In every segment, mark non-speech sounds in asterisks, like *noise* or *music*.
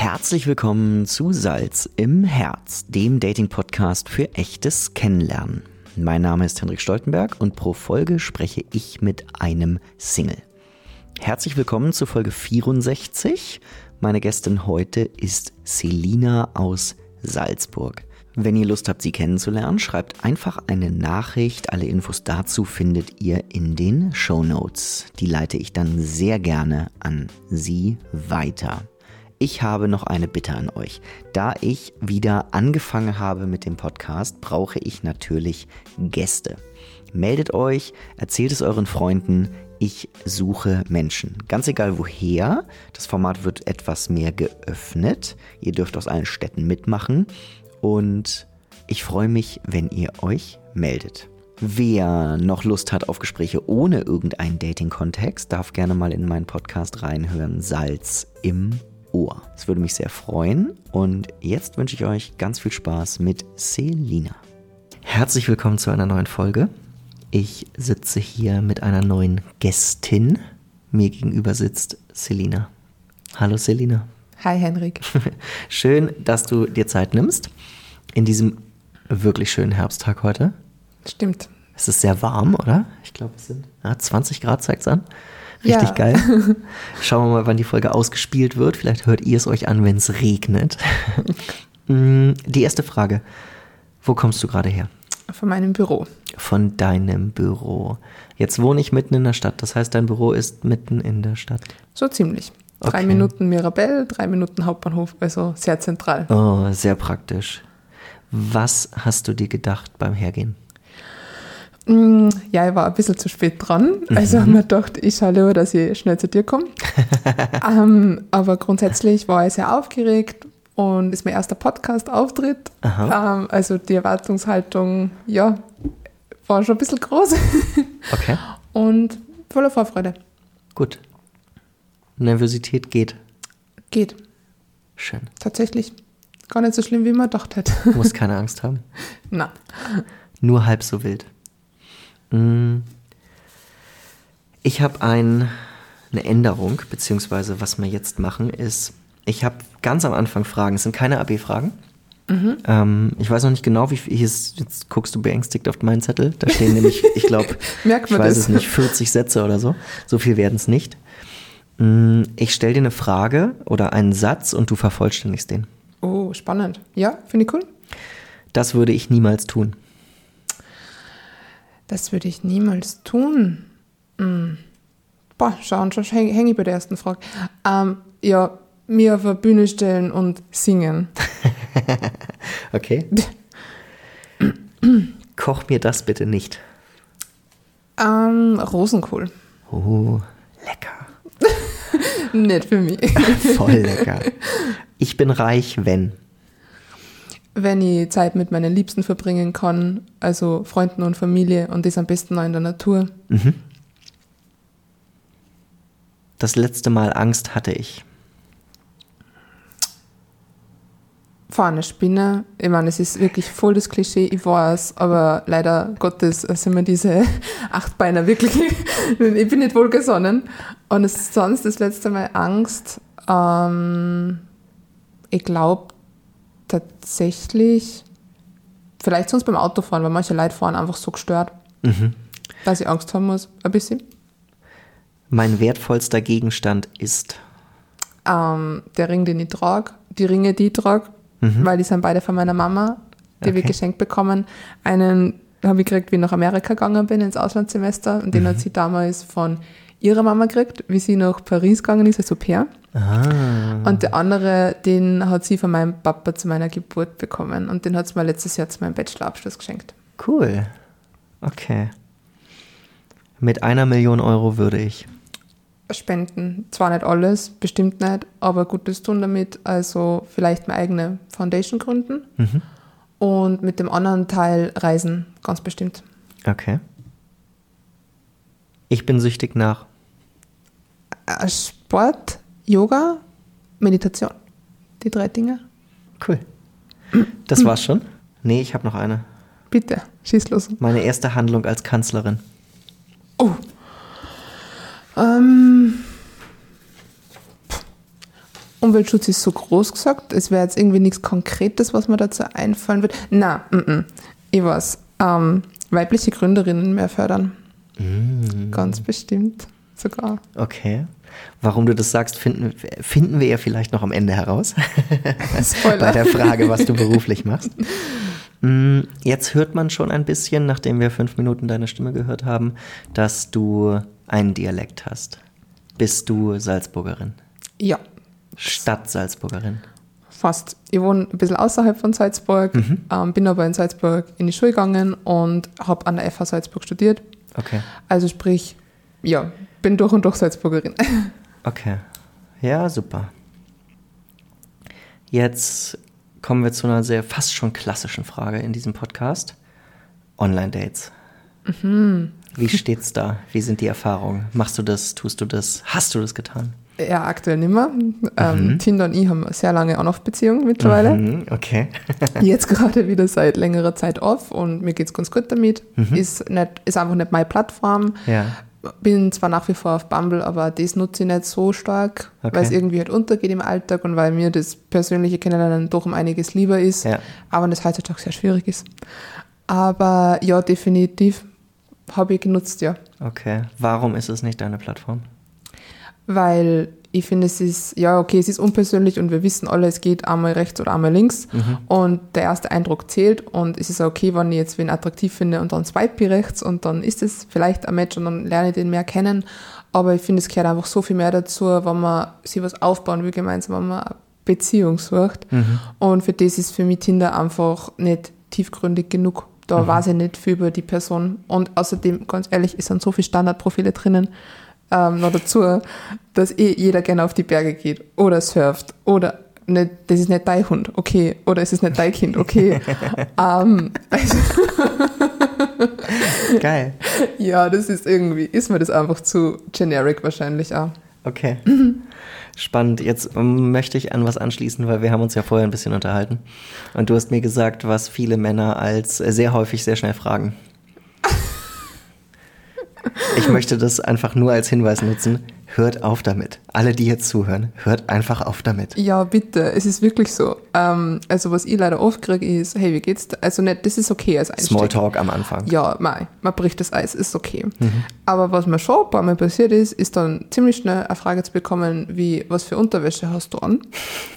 Herzlich willkommen zu Salz im Herz, dem Dating-Podcast für echtes Kennenlernen. Mein Name ist Henrik Stoltenberg und pro Folge spreche ich mit einem Single. Herzlich willkommen zu Folge 64. Meine Gästin heute ist Selina aus Salzburg. Wenn ihr Lust habt, sie kennenzulernen, schreibt einfach eine Nachricht. Alle Infos dazu findet ihr in den Show Notes. Die leite ich dann sehr gerne an sie weiter. Ich habe noch eine Bitte an euch. Da ich wieder angefangen habe mit dem Podcast, brauche ich natürlich Gäste. Meldet euch, erzählt es euren Freunden. Ich suche Menschen. Ganz egal woher. Das Format wird etwas mehr geöffnet. Ihr dürft aus allen Städten mitmachen. Und ich freue mich, wenn ihr euch meldet. Wer noch Lust hat auf Gespräche ohne irgendeinen Dating-Kontext, darf gerne mal in meinen Podcast reinhören. Salz im Ohr. Es würde mich sehr freuen. Und jetzt wünsche ich euch ganz viel Spaß mit Selina. Herzlich willkommen zu einer neuen Folge. Ich sitze hier mit einer neuen Gästin. Mir gegenüber sitzt Selina. Hallo Selina. Hi Henrik. *laughs* Schön, dass du dir Zeit nimmst. In diesem wirklich schönen Herbsttag heute. Stimmt. Es ist sehr warm, oder? Ich glaube, es sind ja, 20 Grad, zeigt es an. Richtig ja. geil. *laughs* Schauen wir mal, wann die Folge ausgespielt wird. Vielleicht hört ihr es euch an, wenn es regnet. *laughs* Mm, die erste Frage. Wo kommst du gerade her? Von meinem Büro. Von deinem Büro. Jetzt wohne ich mitten in der Stadt. Das heißt, dein Büro ist mitten in der Stadt. So ziemlich. Drei okay. Minuten Mirabell, drei Minuten Hauptbahnhof, also sehr zentral. Oh, sehr praktisch. Was hast du dir gedacht beim Hergehen? Mm, ja, ich war ein bisschen zu spät dran. Also mhm. man dachte, ich schaue lieber, dass ich schnell zu dir komme. *laughs* ähm, aber grundsätzlich war ich sehr aufgeregt und ist mein erster Podcast-Auftritt. Ähm, also die Erwartungshaltung, ja, war schon ein bisschen groß. *laughs* okay. Und voller Vorfreude. Gut. Nervosität geht. Geht. Schön. Tatsächlich. Gar nicht so schlimm, wie man gedacht hätte. Du musst *laughs* keine Angst haben. Na. Nur halb so wild. Mm. Ich habe ein, eine Änderung, beziehungsweise was wir jetzt machen, ist, ich habe ganz am Anfang Fragen. Es sind keine AB-Fragen. Mhm. Ähm, ich weiß noch nicht genau, wie viel. Jetzt, jetzt guckst du beängstigt auf meinen Zettel. Da stehen nämlich, ich glaube, *laughs* ich weiß das? es nicht, 40 Sätze oder so. So viel werden es nicht. Mm, ich stelle dir eine Frage oder einen Satz und du vervollständigst den. Oh, spannend. Ja, finde ich cool. Das würde ich niemals tun. Das würde ich niemals tun. Hm. Boah, schauen, schon hänge ich bei der ersten Frage. Ähm, ja, mir auf der Bühne stellen und singen. *laughs* okay. Koch mir das bitte nicht. Ähm, Rosenkohl. Oh, lecker. *laughs* nicht für mich. *laughs* Voll lecker. Ich bin reich, wenn wenn ich Zeit mit meinen Liebsten verbringen kann, also Freunden und Familie und das am besten noch in der Natur. Mhm. Das letzte Mal Angst hatte ich. Vor einer Spinne. Ich meine, es ist wirklich voll das Klischee, ich weiß, aber leider Gottes sind mir diese *laughs* Achtbeiner wirklich, *laughs* ich bin nicht wohlgesonnen. Und es ist sonst das letzte Mal Angst. Ähm, ich glaube, tatsächlich vielleicht sonst beim Autofahren, weil manche Leute fahren einfach so gestört, mhm. dass ich Angst haben muss, ein bisschen. Mein wertvollster Gegenstand ist? Ähm, der Ring, den ich trage, die Ringe, die ich trage, mhm. weil die sind beide von meiner Mama, die okay. ich geschenkt bekommen. Einen habe ich gekriegt, wie ich nach Amerika gegangen bin, ins Auslandssemester, und den mhm. hat sie damals von ihrer Mama gekriegt, wie sie nach Paris gegangen ist als Au pair. Ah. Und der andere, den hat sie von meinem Papa zu meiner Geburt bekommen und den hat sie mir letztes Jahr zu meinem Bachelorabschluss geschenkt. Cool. Okay. Mit einer Million Euro würde ich. Spenden. Zwar nicht alles, bestimmt nicht, aber Gutes tun damit. Also vielleicht meine eigene Foundation gründen mhm. und mit dem anderen Teil reisen, ganz bestimmt. Okay. Ich bin süchtig nach äh, Sport, Yoga, Meditation. Die drei Dinge. Cool. Das war's schon? Nee, ich habe noch eine. Bitte, schieß los. Meine erste Handlung als Kanzlerin. Oh. Ähm, Umweltschutz ist so groß gesagt. Es wäre jetzt irgendwie nichts Konkretes, was mir dazu einfallen wird. Na, mm -mm. ich weiß. Ähm, weibliche Gründerinnen mehr fördern. Mm. Ganz bestimmt sogar. Okay. Warum du das sagst, finden, finden wir ja vielleicht noch am Ende heraus. *laughs* Bei der Frage, was du beruflich machst. Mm, jetzt hört man schon ein bisschen, nachdem wir fünf Minuten deine Stimme gehört haben, dass du einen Dialekt hast. Bist du Salzburgerin? Ja. Stadt-Salzburgerin? Fast. Ich wohne ein bisschen außerhalb von Salzburg, mhm. ähm, bin aber in Salzburg in die Schule gegangen und habe an der FH Salzburg studiert. Okay. Also sprich, ja, bin durch und durch Salzburgerin. *laughs* Okay. Ja, super. Jetzt kommen wir zu einer sehr fast schon klassischen Frage in diesem Podcast. Online-Dates. Mhm. Wie steht's da? Wie sind die Erfahrungen? Machst du das? Tust du das? Hast du das getan? Ja, aktuell nicht mehr. Ähm, mhm. Tinder und ich haben sehr lange On-Off-Beziehung mittlerweile. Mhm, okay. *laughs* Jetzt gerade wieder seit längerer Zeit off und mir geht es ganz gut damit. Mhm. Ist, nicht, ist einfach nicht meine Plattform. Ja. Bin zwar nach wie vor auf Bumble, aber das nutze ich nicht so stark, okay. weil es irgendwie halt untergeht im Alltag und weil mir das persönliche Kennenlernen doch um einiges lieber ist, ja. aber das heutzutage sehr schwierig ist. Aber ja, definitiv habe ich genutzt, ja. Okay. Warum ist es nicht deine Plattform? Weil ich finde, es ist, ja, okay, es ist unpersönlich und wir wissen alle, es geht einmal rechts oder einmal links. Mhm. Und der erste Eindruck zählt und es ist okay, wenn ich jetzt wen attraktiv finde und dann swipe ich rechts und dann ist es vielleicht ein Match und dann lerne ich den mehr kennen. Aber ich finde, es gehört einfach so viel mehr dazu, wenn man sich was aufbauen will gemeinsam, wenn man eine Beziehung sucht. Mhm. Und für das ist für mich Tinder einfach nicht tiefgründig genug. Da mhm. weiß ich nicht viel über die Person. Und außerdem, ganz ehrlich, es sind so viele Standardprofile drinnen ähm, noch dazu, dass eh jeder gerne auf die Berge geht oder surft oder nicht, das ist nicht dein Hund, okay, oder es ist nicht dein Kind, okay. *laughs* ähm, also *laughs* Geil. Ja, das ist irgendwie, ist mir das einfach zu generic wahrscheinlich auch. Okay. *laughs* Spannend. Jetzt möchte ich an was anschließen, weil wir haben uns ja vorher ein bisschen unterhalten. Und du hast mir gesagt, was viele Männer als sehr häufig sehr schnell fragen. Ich möchte das einfach nur als Hinweis nutzen. Hört auf damit. Alle, die jetzt zuhören, hört einfach auf damit. Ja, bitte. Es ist wirklich so. Ähm, also, was ich leider oft kriege, ist, hey, wie geht's? Da? Also, nicht, das ist okay als Einstieg. Smalltalk am Anfang. Ja, mei, man bricht das Eis, ist okay. Mhm. Aber was mir schon ein paar Mal passiert ist, ist dann ziemlich schnell eine Frage zu bekommen, wie, was für Unterwäsche hast du an?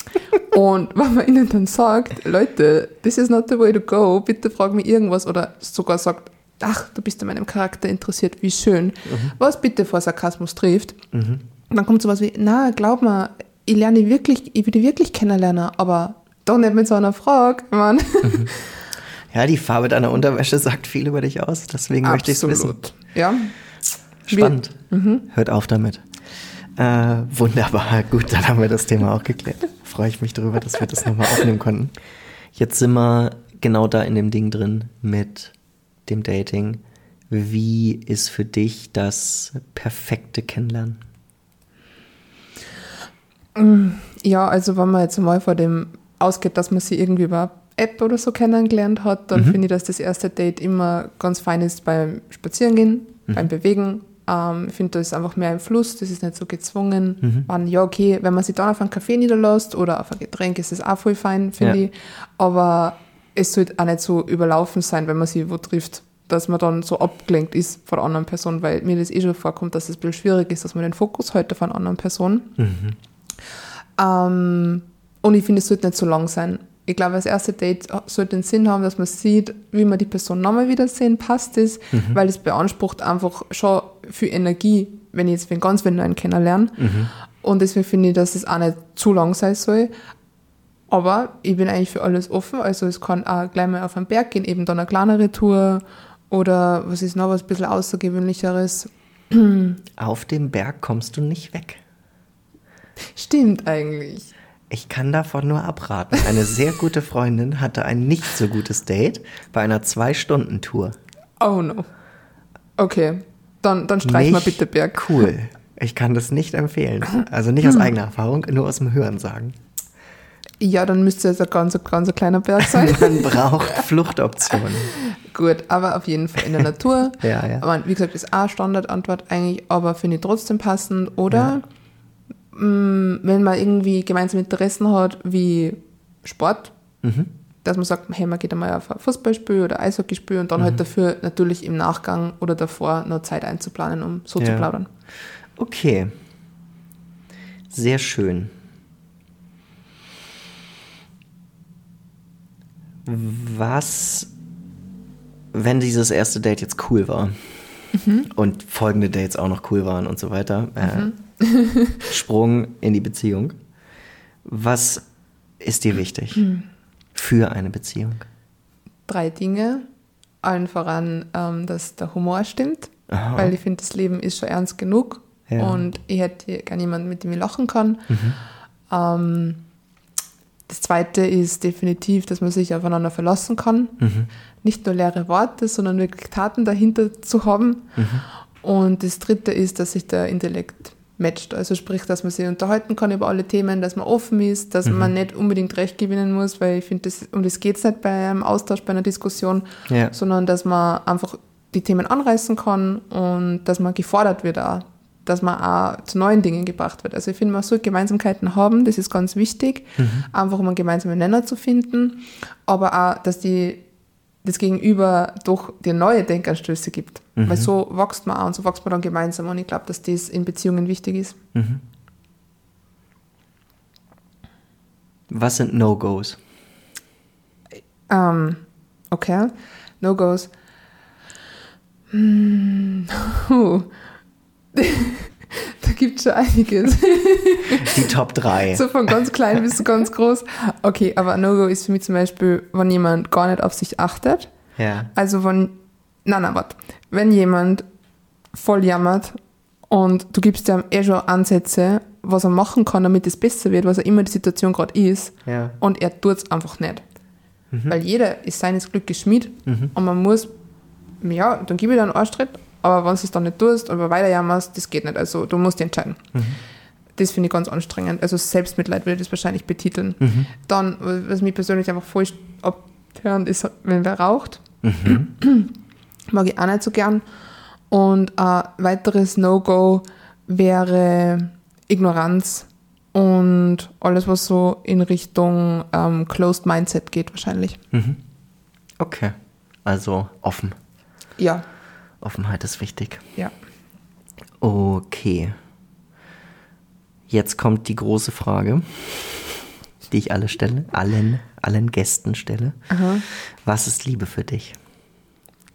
*laughs* Und wenn man ihnen dann sagt, Leute, this is not the way to go, bitte frag mich irgendwas oder sogar sagt, ach, du bist an meinem Charakter interessiert, wie schön. Mhm. Was bitte vor Sarkasmus trifft. Mhm. Und dann kommt sowas wie, na, glaub mal, ich lerne wirklich, ich die wirklich kennenlernen, aber doch nicht mit so einer Frage, Mann. Mhm. Ja, die Farbe deiner Unterwäsche sagt viel über dich aus, deswegen Absolut. möchte ich es wissen. Ja. Spannend. Mhm. Hört auf damit. Äh, wunderbar, *laughs* gut, dann haben wir das Thema auch geklärt. Freue ich mich darüber, dass wir das nochmal aufnehmen konnten. Jetzt sind wir genau da in dem Ding drin mit dem Dating. Wie ist für dich das perfekte Kennenlernen? Mm, ja, also wenn man jetzt mal vor dem ausgeht, dass man sie irgendwie über App oder so kennengelernt hat, dann mhm. finde ich, dass das erste Date immer ganz fein ist beim Spazierengehen, mhm. beim Bewegen. Ähm, ich finde, da ist einfach mehr im Fluss, das ist nicht so gezwungen. Mhm. Man, ja, okay, wenn man sich dann auf einen Kaffee niederlässt oder auf ein Getränk, ist das auch voll fein, finde ja. ich. Aber es sollte auch nicht so überlaufen sein, wenn man sie wo trifft, dass man dann so abgelenkt ist von einer anderen Person, weil mir das eh schon vorkommt, dass es ein bisschen schwierig ist, dass man den Fokus heute von anderen Person. Mhm. Ähm, und ich finde, es sollte nicht so lang sein. Ich glaube, das erste Date sollte den Sinn haben, dass man sieht, wie man die Person nochmal wiedersehen, passt es, mhm. weil es beansprucht einfach schon viel Energie, wenn ich jetzt den ganz neuen kennenlerne. Mhm. Und deswegen finde ich, dass es auch nicht zu lang sein soll. Aber ich bin eigentlich für alles offen. Also es kann auch gleich mal auf einen Berg gehen, eben dann eine kleinere Tour oder was ist noch was ein bisschen Außergewöhnlicheres. *clears throat* Auf dem Berg kommst du nicht weg. Stimmt eigentlich. Ich kann davon nur abraten. Eine sehr gute Freundin hatte ein nicht so gutes Date bei einer Zwei-Stunden-Tour. Oh no. Okay, dann, dann streich nicht mal bitte Berg. Cool. Ich kann das nicht empfehlen. Also nicht aus *clears throat* eigener Erfahrung, nur aus dem Hören sagen. Ja, dann müsste es ein ganz, ganz kleiner Berg sein. *laughs* Man braucht Fluchtoptionen. Gut, aber auf jeden Fall in der Natur. *laughs* ja, ja. Aber wie gesagt, ist auch Standardantwort eigentlich, aber finde ich trotzdem passend. Oder mh, wenn man irgendwie gemeinsame Interessen hat, wie Sport, Mhm. dass man sagt, hey, man geht einmal auf ein Fußballspiel oder Eishockeyspiel und dann Mhm. halt dafür natürlich im Nachgang oder davor noch Zeit einzuplanen, um so zu Ja. plaudern. Okay. Sehr schön. Was, wenn dieses erste Date jetzt cool war und folgende Dates auch noch cool waren und so weiter, äh, *laughs* Sprung in die Beziehung, was ist dir wichtig für eine Beziehung? Drei Dinge. Allen voran, ähm, dass der Humor stimmt, Aha. weil ich finde, das Leben ist schon ernst genug Ja. und ich hätte gerne jemanden, mit dem ich lachen kann. Ähm, das zweite ist definitiv, dass man sich aufeinander verlassen kann. Nicht nur leere Worte, sondern wirklich Taten dahinter zu haben. Und das dritte ist, dass sich der Intellekt matcht. Also sprich, dass man sich unterhalten kann über alle Themen, dass man offen ist, dass man nicht unbedingt Recht gewinnen muss, weil ich finde, das, um das geht es nicht bei einem Austausch, bei einer Diskussion, Ja. sondern dass man einfach die Themen anreißen kann und dass man gefordert wird auch, dass man auch zu neuen Dingen gebracht wird. Also ich finde, man soll Gemeinsamkeiten haben, das ist ganz wichtig, einfach um einen gemeinsamen Nenner zu finden, aber auch, dass die das Gegenüber doch dir neue Denkanstöße gibt. Weil so wächst man auch und so wächst man dann gemeinsam und ich glaube, dass das in Beziehungen wichtig ist. Was sind No-Gos? Ähm, okay, No-Gos. Hm. *laughs* *laughs* da gibt es schon einiges. Die Top 3. So von ganz klein bis zu ganz groß. Okay, aber No-Go ist für mich zum Beispiel, wenn jemand gar nicht auf sich achtet. Ja. Also wenn, nein, nein, warte. Wenn jemand voll jammert und du gibst ihm eh schon Ansätze, was er machen kann, damit es besser wird, was er immer die Situation gerade ist, Ja. und er tut es einfach nicht. Weil jeder ist seines Glückes Schmied und man muss, ja, dann gib ich dir einen Arschtritt, aber wenn du es dann nicht tust oder weiter jammerst, das geht nicht. Also du musst dich entscheiden. Das finde ich ganz anstrengend. Also Selbstmitleid würde ich das wahrscheinlich betiteln. Dann, was mich persönlich einfach voll abhören, ist, wenn wer raucht. Mag ich auch nicht so gern. Und ein weiteres No-Go wäre Ignoranz und alles, was so in Richtung ähm, Closed Mindset geht, wahrscheinlich. Okay. Also offen. Ja, Offenheit ist wichtig. ja. Okay. Jetzt kommt die große Frage, die ich alle stelle, allen, allen Gästen stelle. Aha. Was ist Liebe für dich?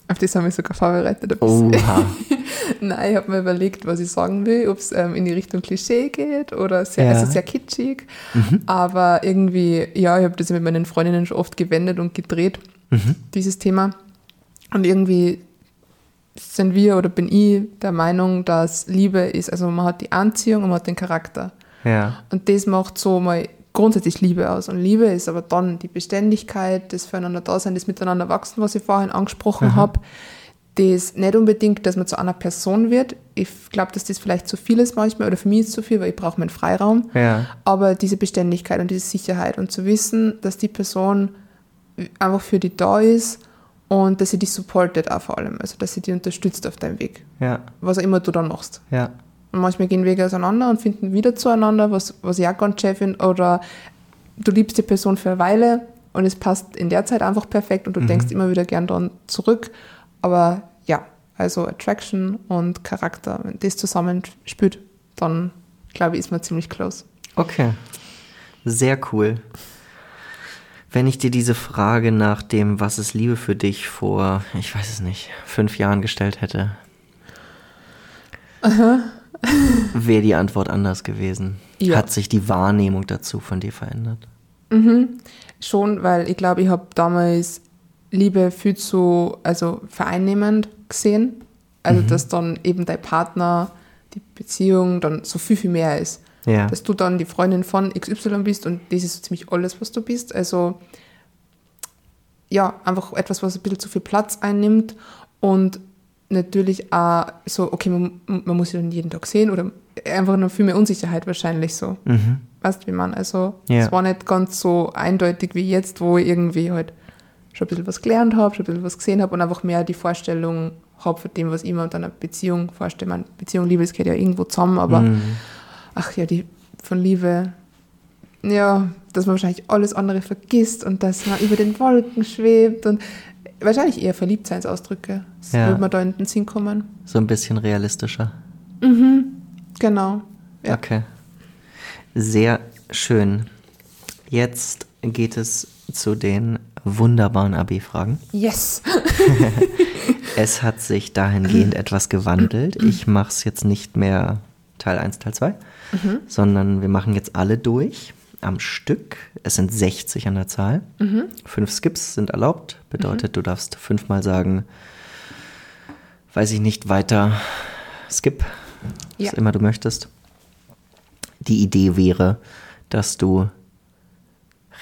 Auf das haben wir sogar vorbereitet. Oha. *laughs* Nein, ich habe mir überlegt, was ich sagen will, ob es ähm, in die Richtung Klischee geht oder sehr, Ja. also sehr kitschig. Aber irgendwie, ja, ich habe das mit meinen Freundinnen schon oft gewendet und gedreht, dieses Thema. Und irgendwie sind wir oder bin ich der Meinung, dass Liebe ist, also man hat die Anziehung und man hat den Charakter. Ja. Und das macht so mal grundsätzlich Liebe aus. Und Liebe ist aber dann die Beständigkeit, das Füreinander Dasein, das Miteinander wachsen, was ich vorhin angesprochen habe. Das nicht unbedingt, dass man zu einer Person wird. Ich glaube, dass das vielleicht zu viel ist manchmal, oder für mich ist es zu viel, weil ich brauche meinen Freiraum. Ja. Aber diese Beständigkeit und diese Sicherheit und zu wissen, dass die Person einfach für dich da ist und dass sie dich supportet auch vor allem. Also, dass sie dich unterstützt auf deinem Weg. Ja. Was auch immer du dann machst. Ja. Und manchmal gehen Wege auseinander und finden wieder zueinander, was, was ich auch ganz schön finde. Oder du liebst die Person für eine Weile und es passt in der Zeit einfach perfekt und du denkst immer wieder gern dran zurück. Aber ja, also Attraction und Charakter, wenn das zusammenspielt, dann glaube ich, ist man ziemlich close. Okay. Sehr cool. Wenn ich dir diese Frage nach dem, was ist Liebe für dich vor, ich weiß es nicht, fünf Jahren gestellt hätte, wäre die Antwort anders gewesen. Ja. Hat sich die Wahrnehmung dazu von dir verändert? Schon, weil ich glaube, ich habe damals Liebe viel zu also vereinnehmend gesehen. Also, dass dann eben dein Partner, die Beziehung dann so viel, viel mehr ist. Ja. Dass du dann die Freundin von XY bist und das ist so ziemlich alles, was du bist. Also, ja, einfach etwas, was ein bisschen zu viel Platz einnimmt und natürlich auch so, okay, man, man muss sich dann jeden Tag sehen oder einfach noch viel mehr Unsicherheit wahrscheinlich so. Weißt du, wie man? Also, es war nicht ganz so eindeutig wie jetzt, wo ich irgendwie halt schon ein bisschen was gelernt habe, schon ein bisschen was gesehen habe und einfach mehr die Vorstellung habe von dem, was ich mir unter einer Beziehung vorstelle. Man, Beziehung, Liebe, es geht ja irgendwo zusammen, aber ach ja, die von Liebe, ja, dass man wahrscheinlich alles andere vergisst und dass man über den Wolken schwebt und wahrscheinlich eher Verliebtseinsausdrücke. Das Ja. würde man da in den Sinn kommen. So ein bisschen realistischer. Genau. Ja. Okay. Sehr schön. Jetzt geht es zu den wunderbaren AB-Fragen. Yes. *laughs* *laughs* Es hat sich dahingehend etwas gewandelt. Ich mache es jetzt nicht mehr Teil 1, Teil 2, sondern wir machen jetzt alle durch am Stück. Es sind 60 an der Zahl. Fünf Skips sind erlaubt. Bedeutet, du darfst fünfmal sagen, weiß ich nicht, weiter Skip, Ja. was immer du möchtest. Die Idee wäre, dass du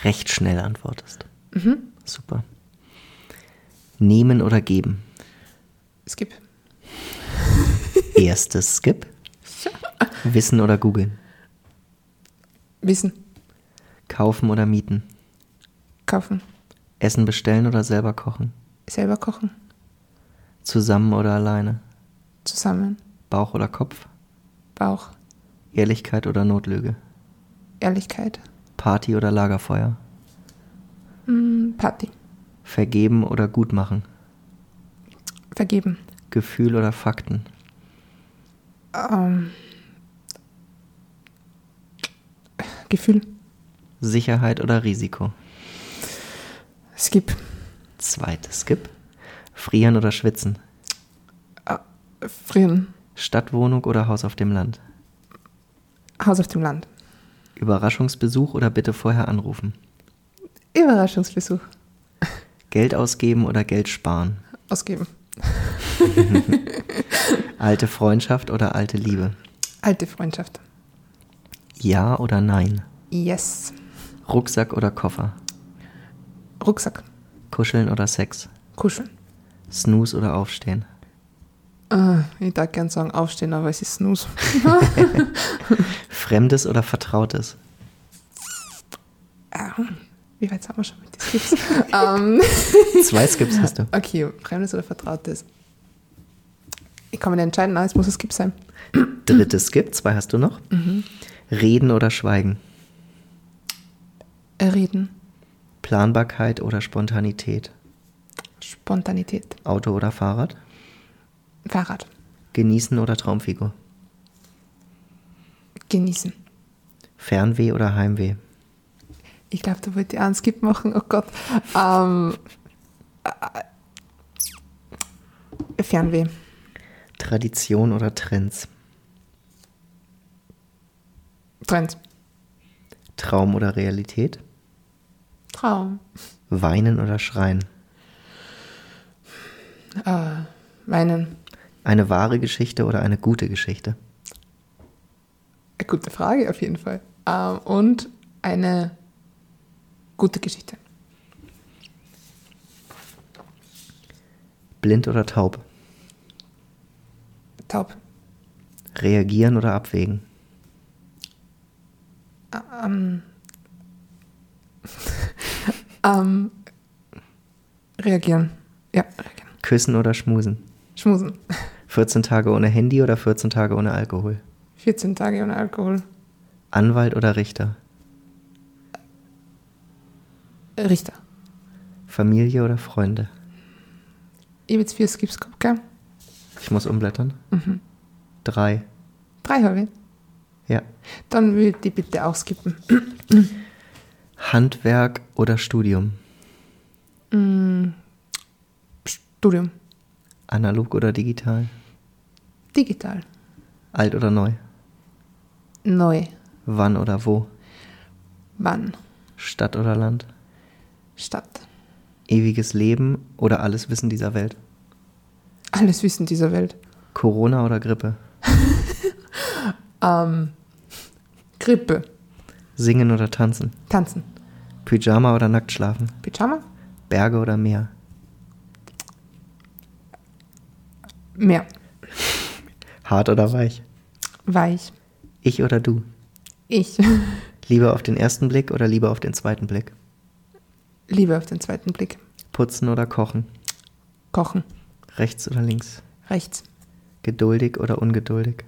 recht schnell antwortest. Super. Nehmen oder geben? Skip. Erstes Skip. *laughs* Wissen oder googeln? Wissen. Kaufen oder mieten? Kaufen. Essen bestellen oder selber kochen? Selber kochen. Zusammen oder alleine? Zusammen. Bauch oder Kopf? Bauch. Ehrlichkeit oder Notlüge? Ehrlichkeit. Party oder Lagerfeuer? Mm, Party. Vergeben oder gut machen? Vergeben. Gefühl oder Fakten? Ähm, Gefühl. Sicherheit oder Risiko? Skip. Zweites Skip. Frieren oder schwitzen? Frieren. Stadtwohnung oder Haus auf dem Land? Haus auf dem Land. Überraschungsbesuch oder bitte vorher anrufen? Überraschungsbesuch. Geld ausgeben oder Geld sparen? Ausgeben. *laughs* Alte Freundschaft oder alte Liebe? Alte Freundschaft. Ja oder nein? Yes. Rucksack oder Koffer? Rucksack. Kuscheln oder Sex? Kuscheln. Snooze oder Aufstehen? Ah, ich darf gern sagen aufstehen, aber es ist Snooze. *laughs* Fremdes oder Vertrautes? Ah, Wie weit sind wir schon mit den Skips? *laughs* ähm, Zwei Skips hast du. okay, Fremdes oder Vertrautes? Ich kann mir nicht entscheiden, nein, es muss ein Skip sein. Drittes Skip, zwei hast du noch. Reden oder Schweigen? Reden. Planbarkeit oder Spontanität? Spontanität. Auto oder Fahrrad? Fahrrad. Genießen oder Traumfigur? Genießen. Fernweh oder Heimweh? Ich glaube, da wollte ich einen Skip machen. Oh Gott. Ähm, äh, Fernweh. Tradition oder Trends? Trend. Traum oder Realität? Traum. Weinen oder Schreien? Äh, weinen. Eine wahre Geschichte oder eine gute Geschichte? Eine gute Frage auf jeden Fall. Ähm, und eine gute Geschichte. Blind oder taub? Taub. Reagieren oder abwägen? Ähm, *laughs* ähm, reagieren. Ja, reagieren. Küssen oder schmusen? Schmusen. 14 Tage ohne Handy oder 14 Tage ohne Alkohol? 14 Tage ohne Alkohol. Anwalt oder Richter? Richter. Familie oder Freunde? Ich habe jetzt vier Skips gehabt, gell? Ich muss umblättern. Drei. Drei habe ich. Ja. Dann würde ich bitte auch skippen. Handwerk oder Studium? Studium. Analog oder digital? Digital. Alt oder neu? Neu. Wann oder wo? Wann? Stadt oder Land? Stadt. Ewiges Leben oder alles Wissen dieser Welt? Alles Wissen dieser Welt. Corona oder Grippe? *laughs* Ähm, Grippe. Singen oder tanzen? Tanzen. Pyjama oder nackt schlafen? Pyjama. Berge oder Meer? Meer. Hart oder weich? Weich. Ich oder du? Ich. *laughs* Lieber auf den ersten Blick oder lieber auf den zweiten Blick? Liebe auf den zweiten Blick. Putzen oder kochen? Kochen. Rechts oder links? Rechts. Geduldig oder ungeduldig?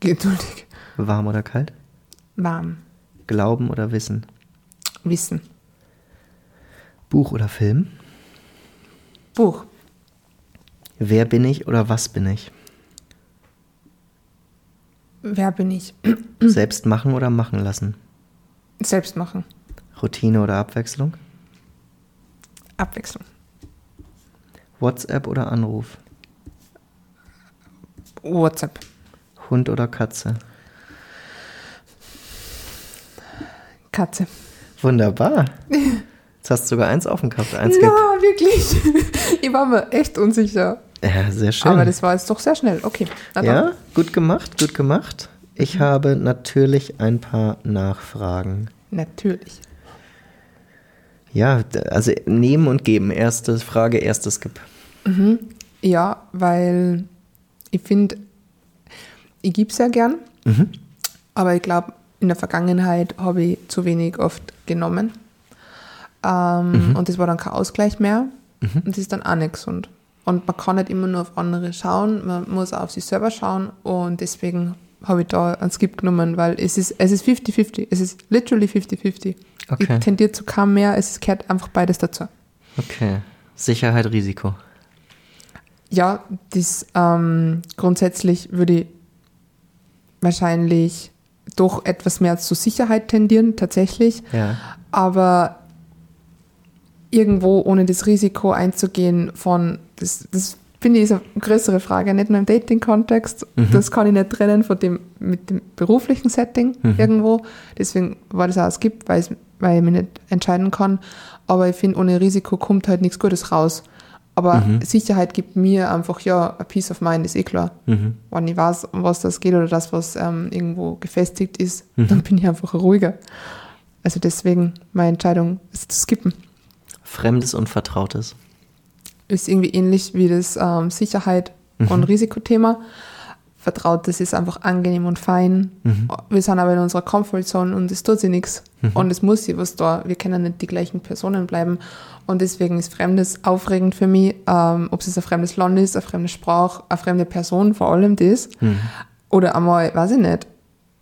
Geduldig. Warm oder kalt? Warm. Glauben oder Wissen? Wissen. Buch oder Film? Buch. Wer bin ich oder was bin ich? Wer bin ich? *clears throat* Selbst machen oder machen lassen? Selbst machen. Routine oder Abwechslung? Abwechslung. WhatsApp oder Anruf? WhatsApp. Hund oder Katze? Katze. Wunderbar. *laughs* Jetzt hast du sogar eins offen gehabt. Eins ja, gibt. wirklich. *laughs* Ich war mir echt unsicher. Ja, sehr schön. Aber das war jetzt doch sehr schnell. Okay. ja, gut gemacht, gut gemacht. Ich habe natürlich ein paar Nachfragen. Natürlich. Ja, also nehmen und geben. Erste Frage, erstes Skip. Ja, weil ich finde, ich gebe sehr gern, Mhm. aber ich glaube, in der Vergangenheit habe ich zu wenig oft genommen. Ähm, Und das war dann kein Ausgleich mehr. Und das ist dann auch nicht gesund. Und man kann nicht immer nur auf andere schauen, man muss auch auf sich selber schauen. Und deswegen habe ich da einen Skip genommen, weil es ist es ist 50-50. Es ist literally 50-50. Okay. Ich tendiere zu kaum mehr, es gehört einfach beides dazu. Okay. Sicherheit, Risiko. Ja, das ähm, grundsätzlich würde ich wahrscheinlich doch etwas mehr zur Sicherheit tendieren, tatsächlich. Ja. Aber irgendwo ohne das Risiko einzugehen von, das, das finde ich ist eine größere Frage, nicht nur im Dating-Kontext. Das kann ich nicht trennen von dem, mit dem beruflichen Setting irgendwo. Deswegen war das auch ein Skip, weil, es, weil ich mich nicht entscheiden kann. Aber ich finde, ohne Risiko kommt halt nichts Gutes raus. Aber Sicherheit gibt mir einfach, ja, a Peace of Mind, ist eh klar. Mhm. Wenn ich weiß, um was das geht oder das, was ähm, irgendwo gefestigt ist, dann bin ich einfach ruhiger. Also deswegen meine Entscheidung ist zu skippen. Fremdes und Vertrautes. Ist irgendwie ähnlich wie das ähm, Sicherheit und Risikothema. Vertraut, das ist einfach angenehm und fein. Wir sind aber in unserer Comfortzone und es tut sich nichts. Und es muss sich was da. Wir können nicht die gleichen Personen bleiben. Und deswegen ist Fremdes aufregend für mich, ähm, ob es ein fremdes Land ist, eine fremde Sprache, eine fremde Person, vor allem das. Oder einmal, weiß ich nicht,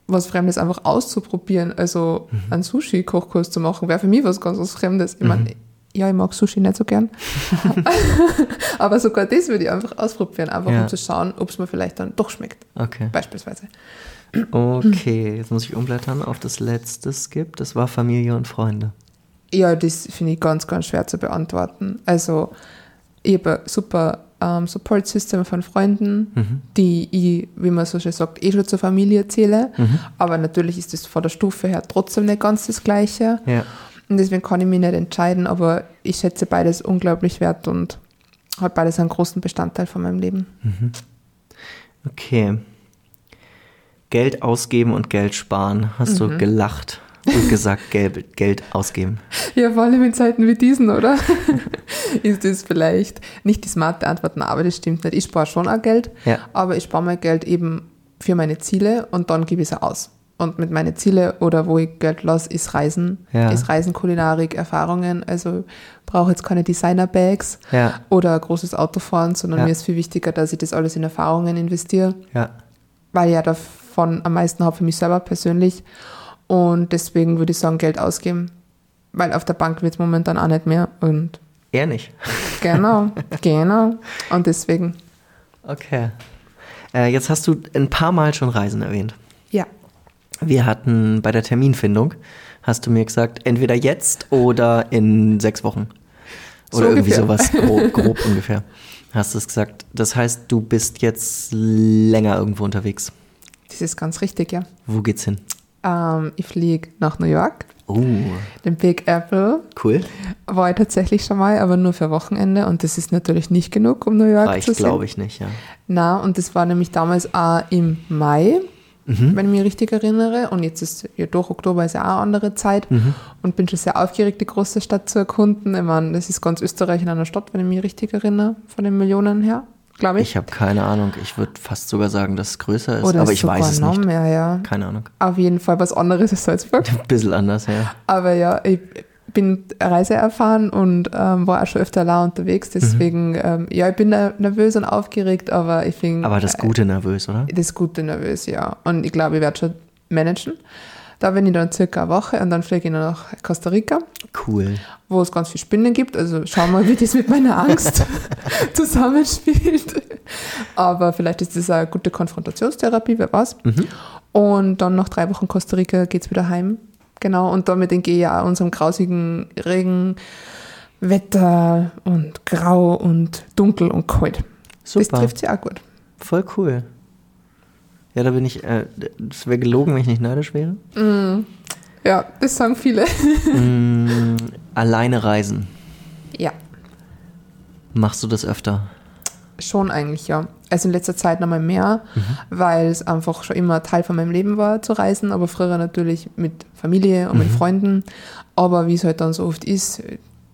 was Fremdes einfach auszuprobieren. Also einen Sushi-Kochkurs zu machen, wäre für mich was ganz was Fremdes. Ich meine, ja, ich mag Sushi nicht so gern. *laughs* *laughs* Aber sogar das würde ich einfach ausprobieren, einfach Ja. um zu schauen, ob es mir vielleicht dann doch schmeckt. Okay. Beispielsweise. Okay, jetzt muss ich umblättern auf das letzte Skip. Das war Familie und Freunde. Ja, das finde ich ganz, ganz schwer zu beantworten. Also, ich habe ein super ähm, Support-System von Freunden, die ich, wie man so schön sagt, eh schon zur Familie zähle. Aber natürlich ist das von der Stufe her trotzdem nicht ganz das Gleiche. Ja. Und deswegen kann ich mich nicht entscheiden, aber ich schätze beides unglaublich wert und hat beides einen großen Bestandteil von meinem Leben. Okay. Geld ausgeben und Geld sparen. Hast du gelacht und gesagt, *laughs* Geld, Geld ausgeben. Ja, vor allem in Zeiten wie diesen, oder? *laughs* ist das vielleicht nicht die smarte Antwort, nein, aber das stimmt nicht. Ich spare schon auch Geld, Ja. aber ich spare mein Geld eben für meine Ziele und dann gebe ich es aus. Und mit meinen Ziele oder wo ich Geld lasse, ist Reisen, Ja. ist Reisen, Kulinarik, Erfahrungen. Also brauche jetzt keine Designer-Bags Ja. oder großes Auto fahren, sondern Ja. mir ist viel wichtiger, dass ich das alles in Erfahrungen investiere. Ja. weil ich ja davon am meisten habe für mich selber persönlich. Und deswegen würde ich sagen, Geld ausgeben. Weil auf der Bank wird es momentan auch nicht mehr. Und Er nicht. *laughs* genau, genau. Und deswegen, Okay. Äh, jetzt hast du ein paar Mal schon Reisen erwähnt. Wir hatten bei der Terminfindung, hast du mir gesagt, entweder jetzt oder in sechs Wochen. So Oder irgendwie ungefähr. sowas *laughs* grob, grob ungefähr. Hast du es gesagt. Das heißt, du bist jetzt länger irgendwo unterwegs. Das ist ganz richtig, ja. Wo geht's hin? Ähm, ich fliege nach New York. Oh, Den Big Apple cool. war ich tatsächlich schon mal, aber nur für Wochenende. Und das ist natürlich nicht genug, um New York zu Reicht, sehen. glaube ich nicht, ja. Na, und das war nämlich damals auch im Mai, Mhm. wenn ich mich richtig erinnere. Und jetzt ist ja durch Oktober ist ja auch eine andere Zeit. Mhm. Und bin schon sehr aufgeregt, die große Stadt zu erkunden. Ich meine, das ist ganz Österreich in einer Stadt, wenn ich mich richtig erinnere, von den Millionen her, glaube ich. Ich habe keine Ahnung. Ich würde fast sogar sagen, dass es größer ist, Oder aber ich sogar weiß es nicht. mehr, ja. Keine Ahnung. Auf jeden Fall was anderes als Salzburg. *laughs* Ein bisschen anders, ja. Aber ja, ich bin Reise erfahren und ähm, war auch schon öfter allein unterwegs. Deswegen, ähm, ja, ich bin ner- nervös und aufgeregt, aber ich finde. Aber das Gute nervös, oder? Das Gute nervös, ja. Und ich glaube, ich werde schon managen. Da bin ich dann circa eine Woche und dann fliege ich nach Costa Rica. Cool. Wo es ganz viele Spinnen gibt. Also schau mal, wie das mit meiner Angst *laughs* zusammenspielt. Aber vielleicht ist das eine gute Konfrontationstherapie, wer weiß. Mhm. Und dann nach drei Wochen Costa Rica geht es wieder heim. Genau. Und damit entgehe auch unserem grausigen Regen, Wetter und grau und dunkel und kalt. Super. Das trifft sie auch gut. Voll cool. Ja, da bin ich, äh, das wäre gelogen, wenn ich nicht neidisch wäre. Mm. Ja, das sagen viele. *laughs* mm, alleine reisen. Ja. Machst du das öfter? Schon eigentlich, ja. Also in letzter Zeit nochmal mehr, mhm. weil es einfach schon immer Teil von meinem Leben war zu reisen, aber früher natürlich mit Familie und mhm. mit Freunden. Aber wie es halt dann so oft ist,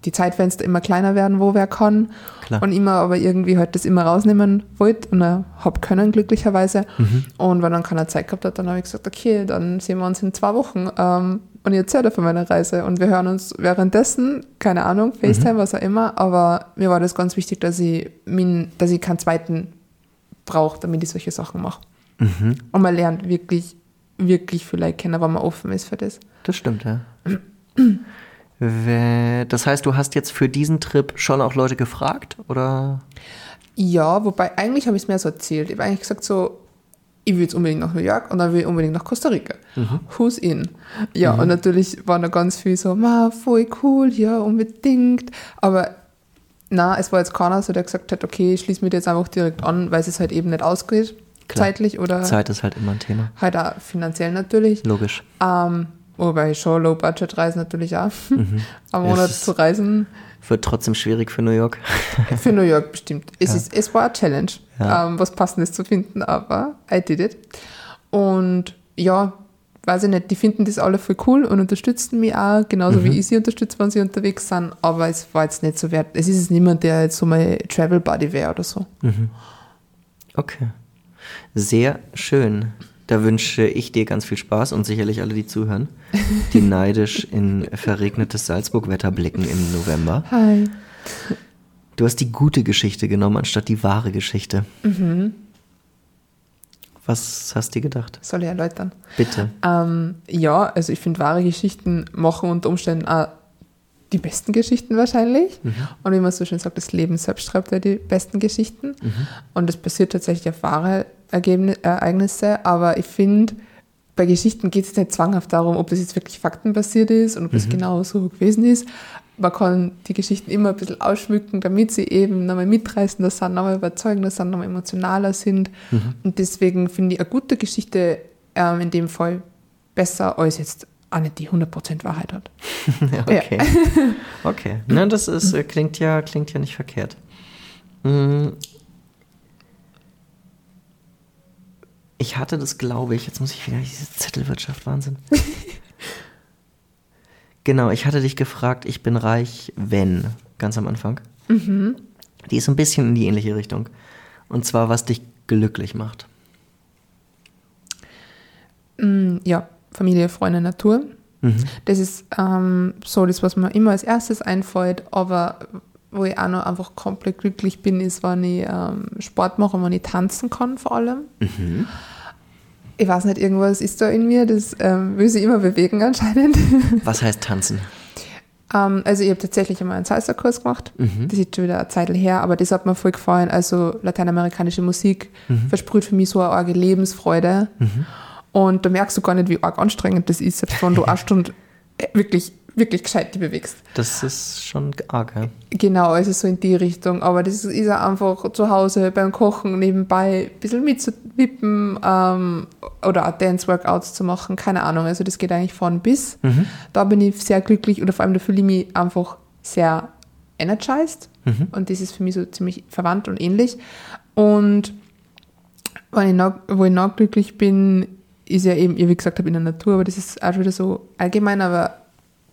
die Zeitfenster immer kleiner werden, wo wer kann. Klar. Und immer aber irgendwie halt das immer rausnehmen wollte und habe können, glücklicherweise. Mhm. Und wenn dann keiner Zeit gehabt hat, dann habe ich gesagt, okay, dann sehen wir uns in zwei Wochen. Ähm, und ich erzähle von meiner Reise. Und wir hören uns währenddessen, keine Ahnung, FaceTime, mhm. was auch immer. Aber mir war das ganz wichtig, dass ich, min, dass ich keinen zweiten brauche, damit ich solche Sachen mache. Mhm. Und man lernt wirklich, wirklich vielleicht kennen, wenn man offen ist für das. Das stimmt, ja. Das heißt, du hast jetzt für diesen Trip schon auch Leute gefragt, oder? Ja, wobei eigentlich habe ich es mir so erzählt. Ich habe eigentlich gesagt so, ich will jetzt unbedingt nach New York und dann will ich unbedingt nach Costa Rica. Mhm. Who's in? Ja, mhm. und natürlich waren da ganz viel so, ma, voll cool, ja, unbedingt. Aber na, es war jetzt keiner so, der gesagt hat, okay, ich schließe mich jetzt einfach direkt an, weil es halt eben nicht ausgeht, Klar. zeitlich oder. Zeit ist halt immer ein Thema. Halt auch finanziell natürlich. Logisch. Ähm, Wobei schon Low-Budget-Reisen natürlich auch. Mhm. *laughs* Am Monat zu reisen. Wird trotzdem schwierig für New York. *laughs* für New York bestimmt. Es, ja. ist, es war eine Challenge, ja. ähm, was Passendes zu finden, aber I did it. Und ja, weiß ich nicht, die finden das alle voll cool und unterstützen mich auch, genauso mhm. wie ich sie unterstütze, wenn sie unterwegs sind. Aber es war jetzt nicht so wert. Es ist niemand, der jetzt so mein Travel Buddy wäre oder so. Mhm. Okay. Sehr schön. Da wünsche ich dir ganz viel Spaß und sicherlich alle, die zuhören, die *laughs* neidisch in verregnetes Salzburg-Wetter blicken im November. Hi. Du hast die gute Geschichte genommen, anstatt die wahre Geschichte. Mhm. Was hast du dir gedacht? Soll ich erläutern? Bitte. Ähm, ja, also ich finde, wahre Geschichten machen unter Umständen auch die besten Geschichten wahrscheinlich. Mhm. Und wie man so schön sagt, das Leben selbst schreibt ja die besten Geschichten. Mhm. Und das passiert tatsächlich auf wahre Ergebnis, Ereignisse, aber ich finde, bei Geschichten geht es nicht zwanghaft darum, ob das jetzt wirklich faktenbasiert ist und ob das mhm. genau so gewesen ist. Man kann die Geschichten immer ein bisschen ausschmücken, damit sie eben nochmal mitreißender sind, nochmal überzeugender sind, nochmal emotionaler sind. Mhm. Und deswegen finde ich eine gute Geschichte ähm, in dem Fall besser als jetzt eine, die 100% Wahrheit hat. okay. *laughs* Ja. okay. *laughs* Na, das ist, äh, klingt, ja, klingt ja nicht verkehrt. Ich hatte das, glaube ich, jetzt muss ich wieder diese Zettelwirtschaft, Wahnsinn. *laughs* genau, ich hatte dich gefragt, ich bin reich, wenn, ganz am Anfang. Mhm. Die ist ein bisschen in die ähnliche Richtung. Und zwar, was dich glücklich macht. Mm, ja, Familie, Freunde, Natur. Mhm. Das ist ähm, so das, was mir immer als erstes einfällt, aber wo ich auch noch einfach komplett glücklich bin, ist, wenn ich ähm, Sport mache und wenn ich tanzen kann vor allem. Mhm ich weiß nicht, irgendwas ist da in mir, das ähm, will sich immer bewegen anscheinend. *laughs* Was heißt tanzen? ähm, also ich habe tatsächlich einmal einen Salsa-Kurs gemacht. Mhm. Das ist schon wieder eine Zeit her, aber das hat mir voll gefallen. Also lateinamerikanische Musik mhm. versprüht für mich so eine arge Lebensfreude. Mhm. Und da merkst du gar nicht, wie arg anstrengend das ist, selbst wenn du *laughs* eine Stunde äh, wirklich wirklich gescheit die bewegst. Das ist schon arg, ja. Genau, also so in die Richtung. Aber das ist ja einfach zu Hause beim Kochen nebenbei ein bisschen mitzuwippen ähm, oder auch Dance-Workouts zu machen, keine Ahnung. Also das geht eigentlich von bis. Mhm. Da bin ich sehr glücklich oder vor allem da fühle ich mich einfach sehr energized. Mhm. Und das ist für mich so ziemlich verwandt und ähnlich. Und wenn ich noch, wo ich noch glücklich bin, ist ja eben, wie gesagt habe, in der Natur, aber das ist auch wieder so allgemein, aber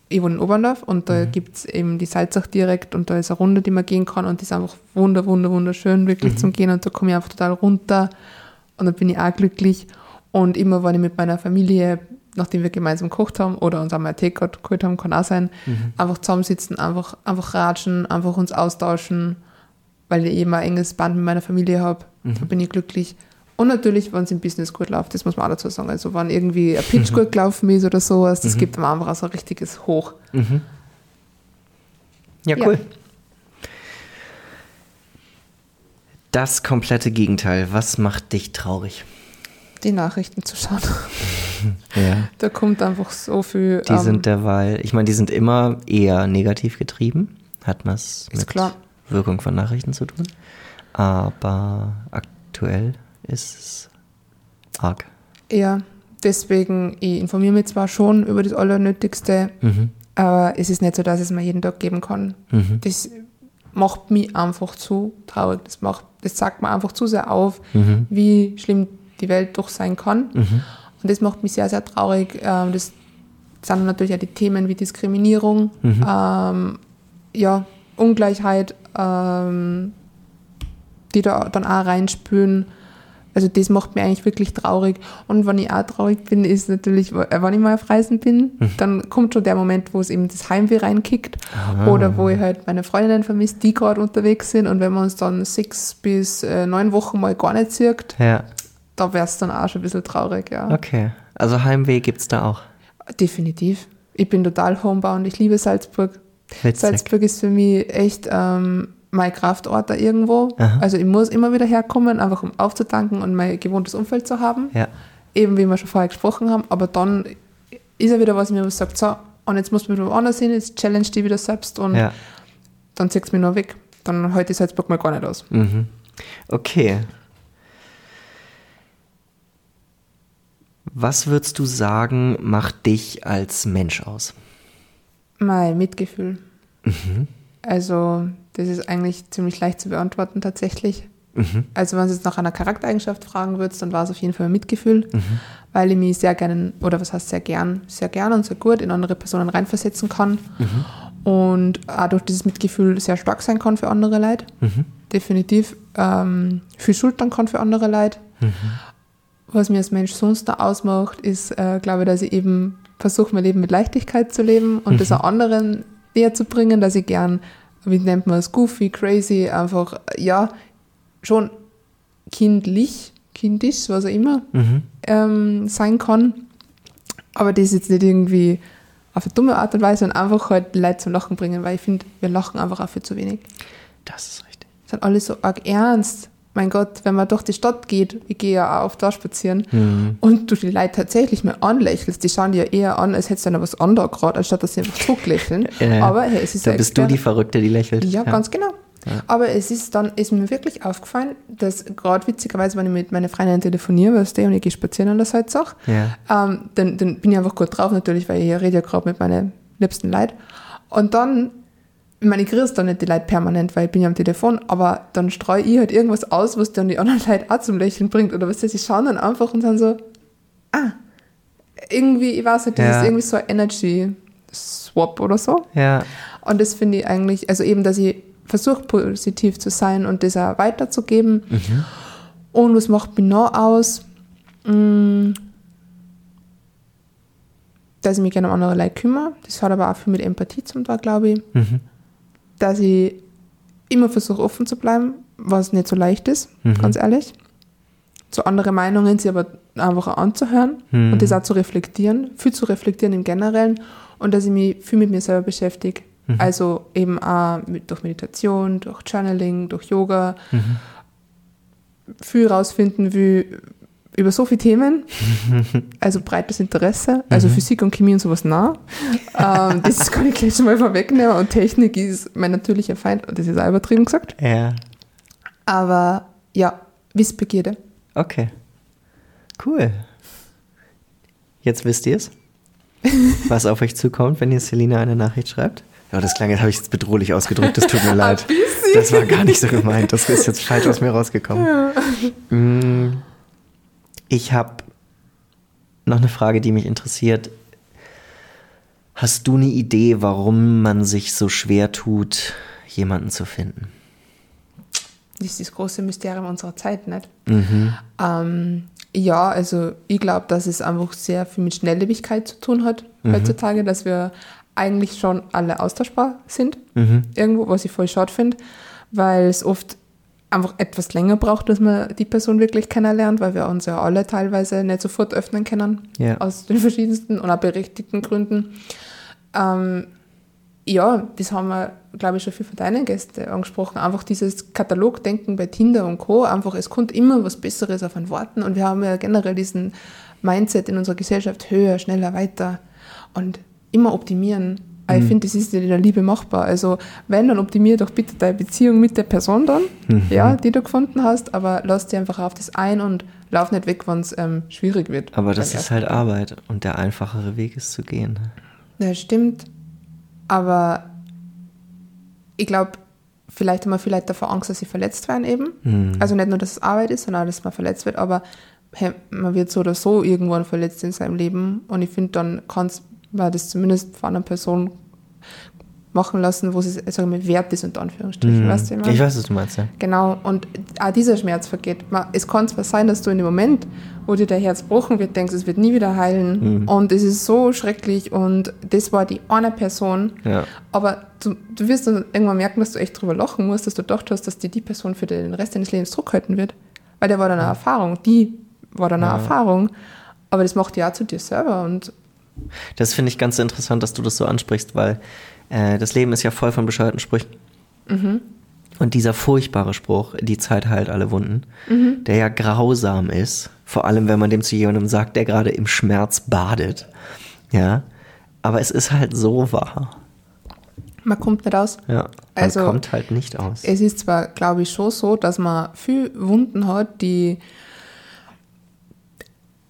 ich wohne in Oberndorf und da mhm. gibt es eben die Salzach direkt und da ist eine Runde, die man gehen kann und die ist einfach wunder, wunder, wunderschön wirklich mhm. zum Gehen und da komme ich einfach total runter und dann bin ich auch glücklich und immer, wenn ich mit meiner Familie, nachdem wir gemeinsam gekocht haben oder uns einmal Tee geholt haben, kann auch sein, mhm. einfach zusammensitzen, einfach, einfach ratschen, einfach uns austauschen, weil ich eben ein enges Band mit meiner Familie habe, da mhm. bin ich glücklich Und natürlich, wenn es im Business gut läuft, das muss man auch dazu sagen. Also wenn irgendwie ein Pitch gut gelaufen ist oder sowas, das gibt einem einfach so ein richtiges Hoch. Ja, Ja. cool. Das komplette Gegenteil. Was macht dich traurig? Die Nachrichten zu schauen. *laughs* Ja. Da kommt einfach so viel. Die ähm, sind derweil, ich meine, die sind immer eher negativ getrieben. Hat was Ist mit klar. Wirkung von Nachrichten zu tun. Aber aktuell ist arg. Ja, deswegen, ich informiere mich zwar schon über das Allernötigste, Mhm. aber es ist nicht so, dass ich es mir jeden Tag geben kann. Mhm. Das macht mich einfach zu traurig. Das, macht, das zeigt mir einfach zu sehr auf, Mhm. wie schlimm die Welt doch sein kann. Mhm. Und das macht mich sehr, sehr traurig. Ähm, Das sind natürlich auch die Themen wie Diskriminierung, Mhm. ähm, ja, Ungleichheit, ähm, die da dann auch reinspülen. Also das macht mich eigentlich wirklich traurig. Und wenn ich auch traurig bin, ist natürlich, äh, wenn ich mal auf Reisen bin, Mhm. dann kommt schon der Moment, wo es eben das Heimweh reinkickt oder wo ich halt meine Freundinnen vermisse, die gerade unterwegs sind. Und wenn man uns dann sechs bis äh, neun Wochen mal gar nicht sieht, Ja, da wäre es dann auch schon ein bisschen traurig, ja. okay. Also Heimweh gibt es da auch. Definitiv. Ich bin total homebound. Ich liebe Salzburg. Witzig. Salzburg ist für mich echt ähm, mein Kraftort da irgendwo. Aha. Also ich muss immer wieder herkommen, einfach um aufzutanken und mein gewohntes Umfeld zu haben. Ja. Eben wie wir schon vorher gesprochen haben. Aber dann ist ja wieder was, mir was sagt, so, und jetzt muss man wieder woanders hin, jetzt challenge die wieder selbst und Ja. dann zieht es mich nur weg. Dann ich Salzburg mal gar nicht aus. Mhm. Okay. Was würdest du sagen, macht dich als Mensch aus? Mein Mitgefühl. Mhm. Also, das ist eigentlich ziemlich leicht zu beantworten tatsächlich. Mhm. Also, wenn Sie jetzt nach einer Charaktereigenschaft fragen würdest, dann war es auf jeden Fall ein Mitgefühl, Mhm. weil ich mich sehr gerne, oder was heißt sehr gern, sehr gern und sehr gut in andere Personen reinversetzen kann Mhm. und auch durch dieses Mitgefühl sehr stark sein kann für andere Leute. Mhm. Definitiv ähm, viel schultern kann für andere Leute. Mhm. Was mir als Mensch sonst noch ausmacht, ist, äh, glaube ich, dass ich eben versuche, mein Leben mit Leichtigkeit zu leben und das auch anderen näher zu bringen, dass ich gern, wie nennt man es, goofy, crazy, einfach, ja, schon kindlich, kindisch, was auch immer, Mhm. ähm, sein kann. Aber das jetzt nicht irgendwie auf eine dumme Art und Weise, sondern einfach halt Leute zum Lachen bringen, weil ich finde, wir lachen einfach auch viel zu wenig. Das ist richtig. sind alle so arg ernst. Mein Gott, wenn man durch die Stadt geht, ich gehe ja auch oft da spazieren, Mhm. und du die Leute tatsächlich mal anlächelst, die schauen dir ja eher an, als hättest du dann was anderes gerade, anstatt dass sie einfach zurücklächeln. *laughs* Ja. Aber hey, es ist Da bist du die Verrückte, die lächelt. ja, ganz genau. Aber es ist dann, ist mir wirklich aufgefallen, dass gerade witzigerweise, wenn ich mit meinen Freundinnen telefoniere, weißt du, und ich gehe spazieren an der Salzach, Ja. ähm, dann, dann bin ich einfach gut drauf natürlich, weil ich rede ja gerade mit meinen liebsten Leuten. Und dann, ich meine, ich grüße dann nicht die Leute permanent, weil ich bin ja am Telefon, aber dann streue ich halt irgendwas aus, was dann die anderen *laughs* Leute auch zum Lächeln bringt. Oder was sie schauen dann einfach und sind so, ah, irgendwie, ich weiß nicht, das Ja. ist irgendwie so ein Energy-Swap oder so. Ja. Und das finde ich eigentlich, also eben, dass ich versuche, positiv zu sein und das auch weiterzugeben. Und was macht mich noch aus? Mm, Dass ich mich gerne um andere Leute kümmere. Das hat aber auch viel mit Empathie zum tun, glaube ich. Mhm. Dass ich immer versuche, offen zu bleiben, was nicht so leicht ist, Mhm. ganz ehrlich. Zu andere Meinungen, sie aber einfach auch anzuhören Mhm. und das auch zu reflektieren, viel zu reflektieren im Generellen und dass ich mich viel mit mir selber beschäftige. Mhm. Also eben auch mit, durch Meditation, durch Channeling, durch Yoga, Mhm. viel rausfinden will über so viele Themen, *laughs* also breites Interesse, also Mhm. Physik und Chemie und sowas nah. ähm, *laughs* das kann ich gleich schon mal vorwegnehmen und Technik ist mein natürlicher Feind, das ist auch übertrieben gesagt. Ja. Aber ja, Wissbegierde. Okay. Cool. Jetzt wisst ihr es, *laughs* was auf euch zukommt, wenn ihr Selina eine Nachricht schreibt. Ja, das klang, jetzt habe ich jetzt bedrohlich ausgedrückt, das tut mir leid. Das war gar nicht so gemeint, das ist jetzt falsch aus mir rausgekommen. Mm, Ich habe noch eine Frage, die mich interessiert. Hast du eine Idee, warum man sich so schwer tut, jemanden zu finden? Das ist das große Mysterium unserer Zeit, nicht? Mhm. Ähm, ja, also ich glaube, dass es einfach sehr viel mit Schnelllebigkeit zu tun hat heutzutage, dass wir eigentlich schon alle austauschbar sind, Mhm. irgendwo, was ich voll schade finde, weil es oft einfach etwas länger braucht, dass man die Person wirklich kennenlernt, weil wir uns ja alle teilweise nicht sofort öffnen können, Ja. aus den verschiedensten und auch berechtigten Gründen. Ähm, ja, das haben wir, glaube ich, schon viel von deinen Gästen angesprochen. Einfach dieses Katalogdenken bei Tinder und Co. Einfach, es kommt immer was Besseres auf ein Warten und wir haben ja generell diesen Mindset in unserer Gesellschaft höher, schneller, weiter und immer optimieren. Aber Ich finde, das ist in der Liebe machbar. Also, wenn, dann optimier doch bitte deine Beziehung mit der Person dann, ja, die du gefunden hast, aber lass dir einfach auf das ein und lauf nicht weg, wenn es ähm, schwierig wird. Aber das ist halt Arbeit und der einfachere Weg ist zu gehen. Ja, stimmt. Aber ich glaube, vielleicht haben wir vielleicht davor Angst, dass sie verletzt werden eben. Also nicht nur, dass es Arbeit ist, sondern auch, dass man verletzt wird, aber hey, man wird so oder so irgendwann verletzt in seinem Leben. Und ich finde, dann kann man das zumindest von einer Person machen lassen, wo es sagen wir, wert ist, unter Anführungsstrichen. Weißt du, ich meine? Ich weiß, was du meinst, ja. Genau, und auch dieser Schmerz vergeht. Man- Es kann zwar sein, dass du in dem Moment, wo dir der Herz gebrochen wird, denkst, es wird nie wieder heilen und es ist so schrecklich und das war die eine Person, Ja. aber du, du wirst dann irgendwann merken, dass du echt drüber lachen musst, dass du gedacht hast, dass dir die Person für den Rest deines Lebens Druck halten wird. Weil der war dann eine Erfahrung, die war dann eine Erfahrung, aber das macht ja auch zu dir selber und Das finde ich ganz interessant, dass du das so ansprichst, weil äh, das Leben ist ja voll von bescheuerten Sprüchen. Und dieser furchtbare Spruch, die Zeit heilt alle Wunden, der ja grausam ist, vor allem wenn man dem zu jemandem sagt, der gerade im Schmerz badet. Ja, aber es ist halt so wahr. man kommt nicht aus. Ja, man Also, kommt halt nicht aus. Es ist zwar, glaube ich, schon so, dass man viel Wunden hat, die,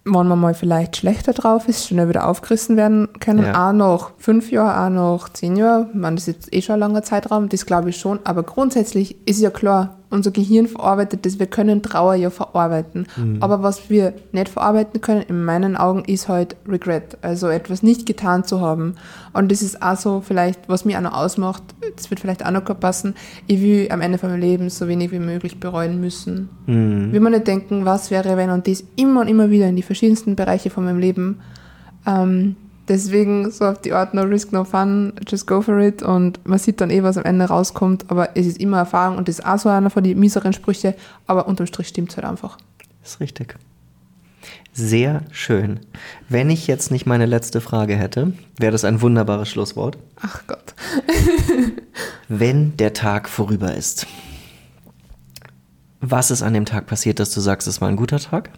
wenn man mal vielleicht schlechter drauf ist, schnell wieder aufgerissen werden können. Ja. Auch nach fünf Jahren, auch nach zehn Jahren. Man, das ist jetzt eh schon ein langer Zeitraum, das glaube ich schon. Aber grundsätzlich ist ja klar, unser Gehirn verarbeitet das. Wir können Trauer ja verarbeiten. Aber was wir nicht verarbeiten können, in meinen Augen, ist halt Regret. Also etwas nicht getan zu haben. Und das ist auch so vielleicht, was mich auch noch ausmacht, das wird vielleicht auch noch passen, ich will am Ende von meinem Leben so wenig wie möglich bereuen müssen. Will man nicht denken, was wäre, wenn und das immer und immer wieder in die verschiedensten Bereiche von meinem Leben. Ähm, deswegen so auf die Art No Risk, No Fun, just go for it und man sieht dann eh, was am Ende rauskommt, aber es ist immer Erfahrung und das ist auch so einer von den mieseren Sprüche, aber unterm Strich stimmt es halt einfach. ist richtig. Sehr schön. Wenn ich jetzt nicht meine letzte Frage hätte, wäre das ein wunderbares Schlusswort. Ach Gott. *laughs* *laughs* Wenn der Tag vorüber ist, was ist an dem Tag passiert, dass du sagst, es war ein guter Tag?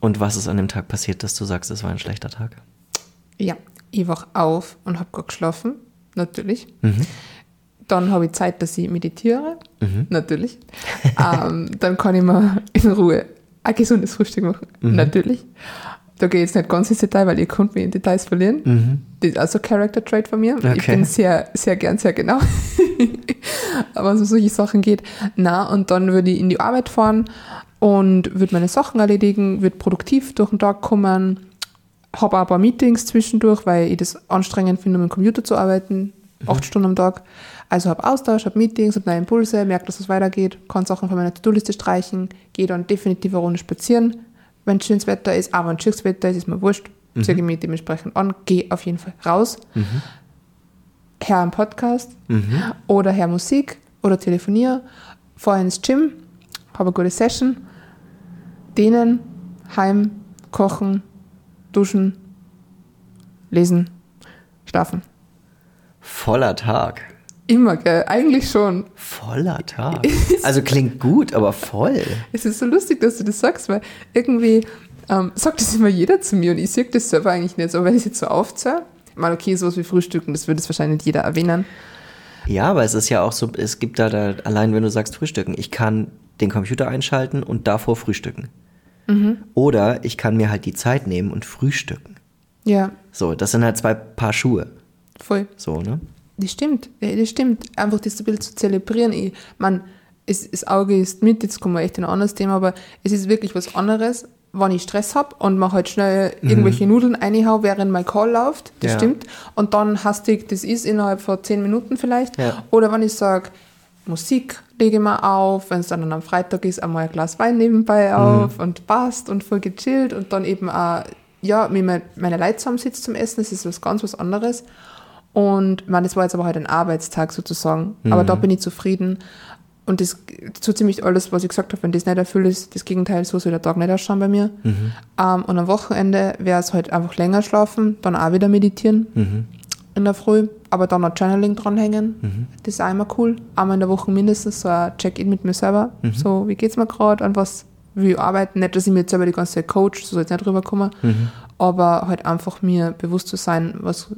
Und was ist an dem Tag passiert, dass du sagst, es war ein schlechter Tag? Ja, ich wach auf und habe gerade geschlafen, natürlich. Dann habe ich Zeit, dass ich meditiere, natürlich. ähm, dann kann ich mir in Ruhe ein gesundes Frühstück machen, natürlich. Da gehe ich jetzt nicht ganz ins Detail, weil ihr könnt mich in Details verlieren. Das ist also Character Trait von mir. Ich Okay. bin sehr, sehr gern, sehr genau. *laughs* Aber wenn es um solche Sachen geht. Na, und dann würde ich in die Arbeit fahren und würde meine Sachen erledigen, würde produktiv durch den Tag kommen, habe auch ein paar Meetings zwischendurch, weil ich das anstrengend finde, mit dem Computer zu arbeiten, acht Stunden am Tag. Also habe Austausch, habe Meetings, habe neue Impulse, merke, dass es weitergeht, kann Sachen von meiner To-Do-Liste streichen, gehe dann definitiv eine Runde spazieren, wenn schönes Wetter ist, aber wenn schönes Wetter ist, ist mir wurscht, ziehe ich mich dementsprechend an, gehe auf jeden Fall raus, hör einen Podcast oder hör Musik oder telefoniere, fahre ins Gym, habe eine gute Session, dehnen, heim, kochen, duschen, lesen, schlafen. Voller Tag. Immer, gell? Eigentlich schon. Voller Tag. *laughs* Also klingt gut, aber voll. Es ist so lustig, dass du das sagst, weil irgendwie ähm, sagt das immer jeder zu mir und ich sehe das selber eigentlich nicht so. Aber wenn ich es jetzt so aufzähle, ich meine, okay, sowas wie Frühstücken, das würde es wahrscheinlich jeder erwähnen. Ja, aber es ist ja auch so, es gibt da, da allein wenn du sagst Frühstücken, ich kann den Computer einschalten und davor frühstücken. Oder ich kann mir halt die Zeit nehmen und frühstücken. Ja, So, das sind halt zwei Paar Schuhe. voll. So, ne? Das stimmt, das stimmt. Einfach das bisschen zu zelebrieren. Ich mein, es, das Auge ist mit, jetzt kommen wir echt in ein anderes Thema, aber es ist wirklich was anderes, wenn ich Stress habe und mache halt schnell irgendwelche Nudeln reinhau, während mein Call läuft, das Ja. stimmt. Und dann hastig, das ist innerhalb von zehn Minuten vielleicht. Ja. Oder wenn ich sage, Musik lege ich mal auf, wenn es dann am Freitag ist, einmal ein Glas Wein nebenbei auf und passt und voll gechillt und dann eben auch, ja, mit mein- meiner Leute zusammensitzt zum Essen, das ist was ganz was anderes. Und man, das war jetzt aber halt ein Arbeitstag sozusagen. Aber da bin ich zufrieden. und das so ziemlich alles, was ich gesagt habe, wenn das nicht erfüllt ist, das Gegenteil, so soll der Tag nicht ausschauen bei mir. Mhm. Ähm, und am Wochenende wäre es halt einfach länger schlafen, dann auch wieder meditieren mhm. In der Früh, aber dann noch Journaling dranhängen. Mhm. Das ist immer cool. Einmal in der Woche mindestens so ein Check-in mit mir selber. Mhm. So, wie geht's mir gerade, an was will ich arbeiten. Nicht, dass ich mir jetzt selber die ganze Zeit coach, so soll es nicht rüberkommen, mhm. aber halt einfach mir bewusst zu sein, was,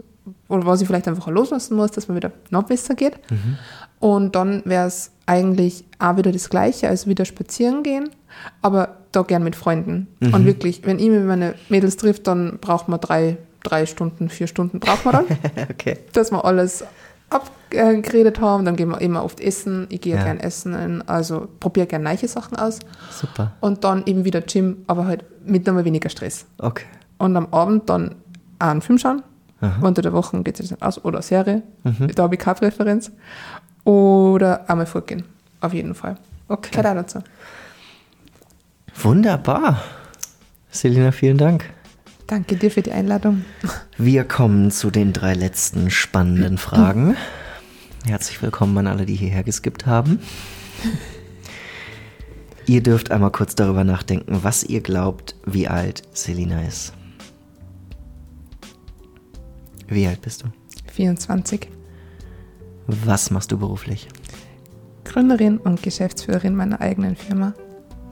oder was ich vielleicht einfach loslassen muss, dass mir wieder noch besser geht. Mhm. Und dann wäre es eigentlich auch wieder das Gleiche, also wieder spazieren gehen, aber da gern mit Freunden. Mhm. Und wirklich, wenn ich mit meine Mädels trifft, dann braucht man drei, drei Stunden, vier Stunden braucht man dann, *laughs* okay. dass wir alles abgeredet haben. Dann gehen wir immer oft essen. Ich gehe ja. gern essen, also probiere gern neue Sachen aus. Super. Und dann eben wieder Gym, aber halt mit nochmal weniger Stress. Okay. Und am Abend dann einen Film schauen. Aha. Unter der Woche geht es aus. Oder Serie. Mhm. Da habe ich keine Präferenz. Oder einmal vorgehen. Auf jeden Fall. Okay. Gehört auch dazu. Wunderbar. Selina, vielen Dank. Danke dir für die Einladung. Wir kommen zu den drei letzten spannenden Fragen. Herzlich willkommen an alle, die hierher geskippt haben. Ihr dürft einmal kurz darüber nachdenken, was ihr glaubt, wie alt Selina ist. Wie alt bist du? 24. Was machst du beruflich? Gründerin und Geschäftsführerin meiner eigenen Firma.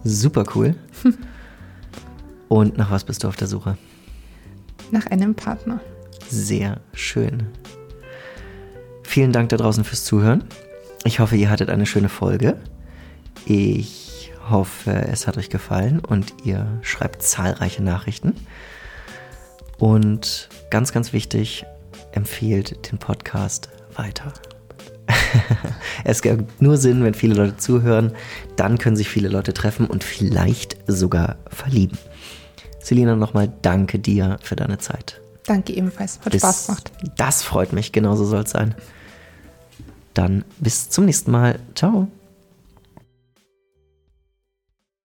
Super cool. *laughs* und nach was bist du auf der Suche? Nach einem Partner. Sehr schön. Vielen Dank da draußen fürs Zuhören. Ich hoffe, ihr hattet eine schöne Folge. Ich hoffe, es hat euch gefallen und ihr schreibt zahlreiche Nachrichten. Und ganz, ganz wichtig, empfehlt den Podcast weiter. *laughs* es gibt nur Sinn, wenn viele Leute zuhören. Dann können sich viele Leute treffen und vielleicht sogar verlieben. Selina, nochmal danke dir für deine Zeit. Danke ebenfalls. Hat bis, Spaß gemacht. Das freut mich. Genauso soll es sein. Dann bis zum nächsten Mal. Ciao.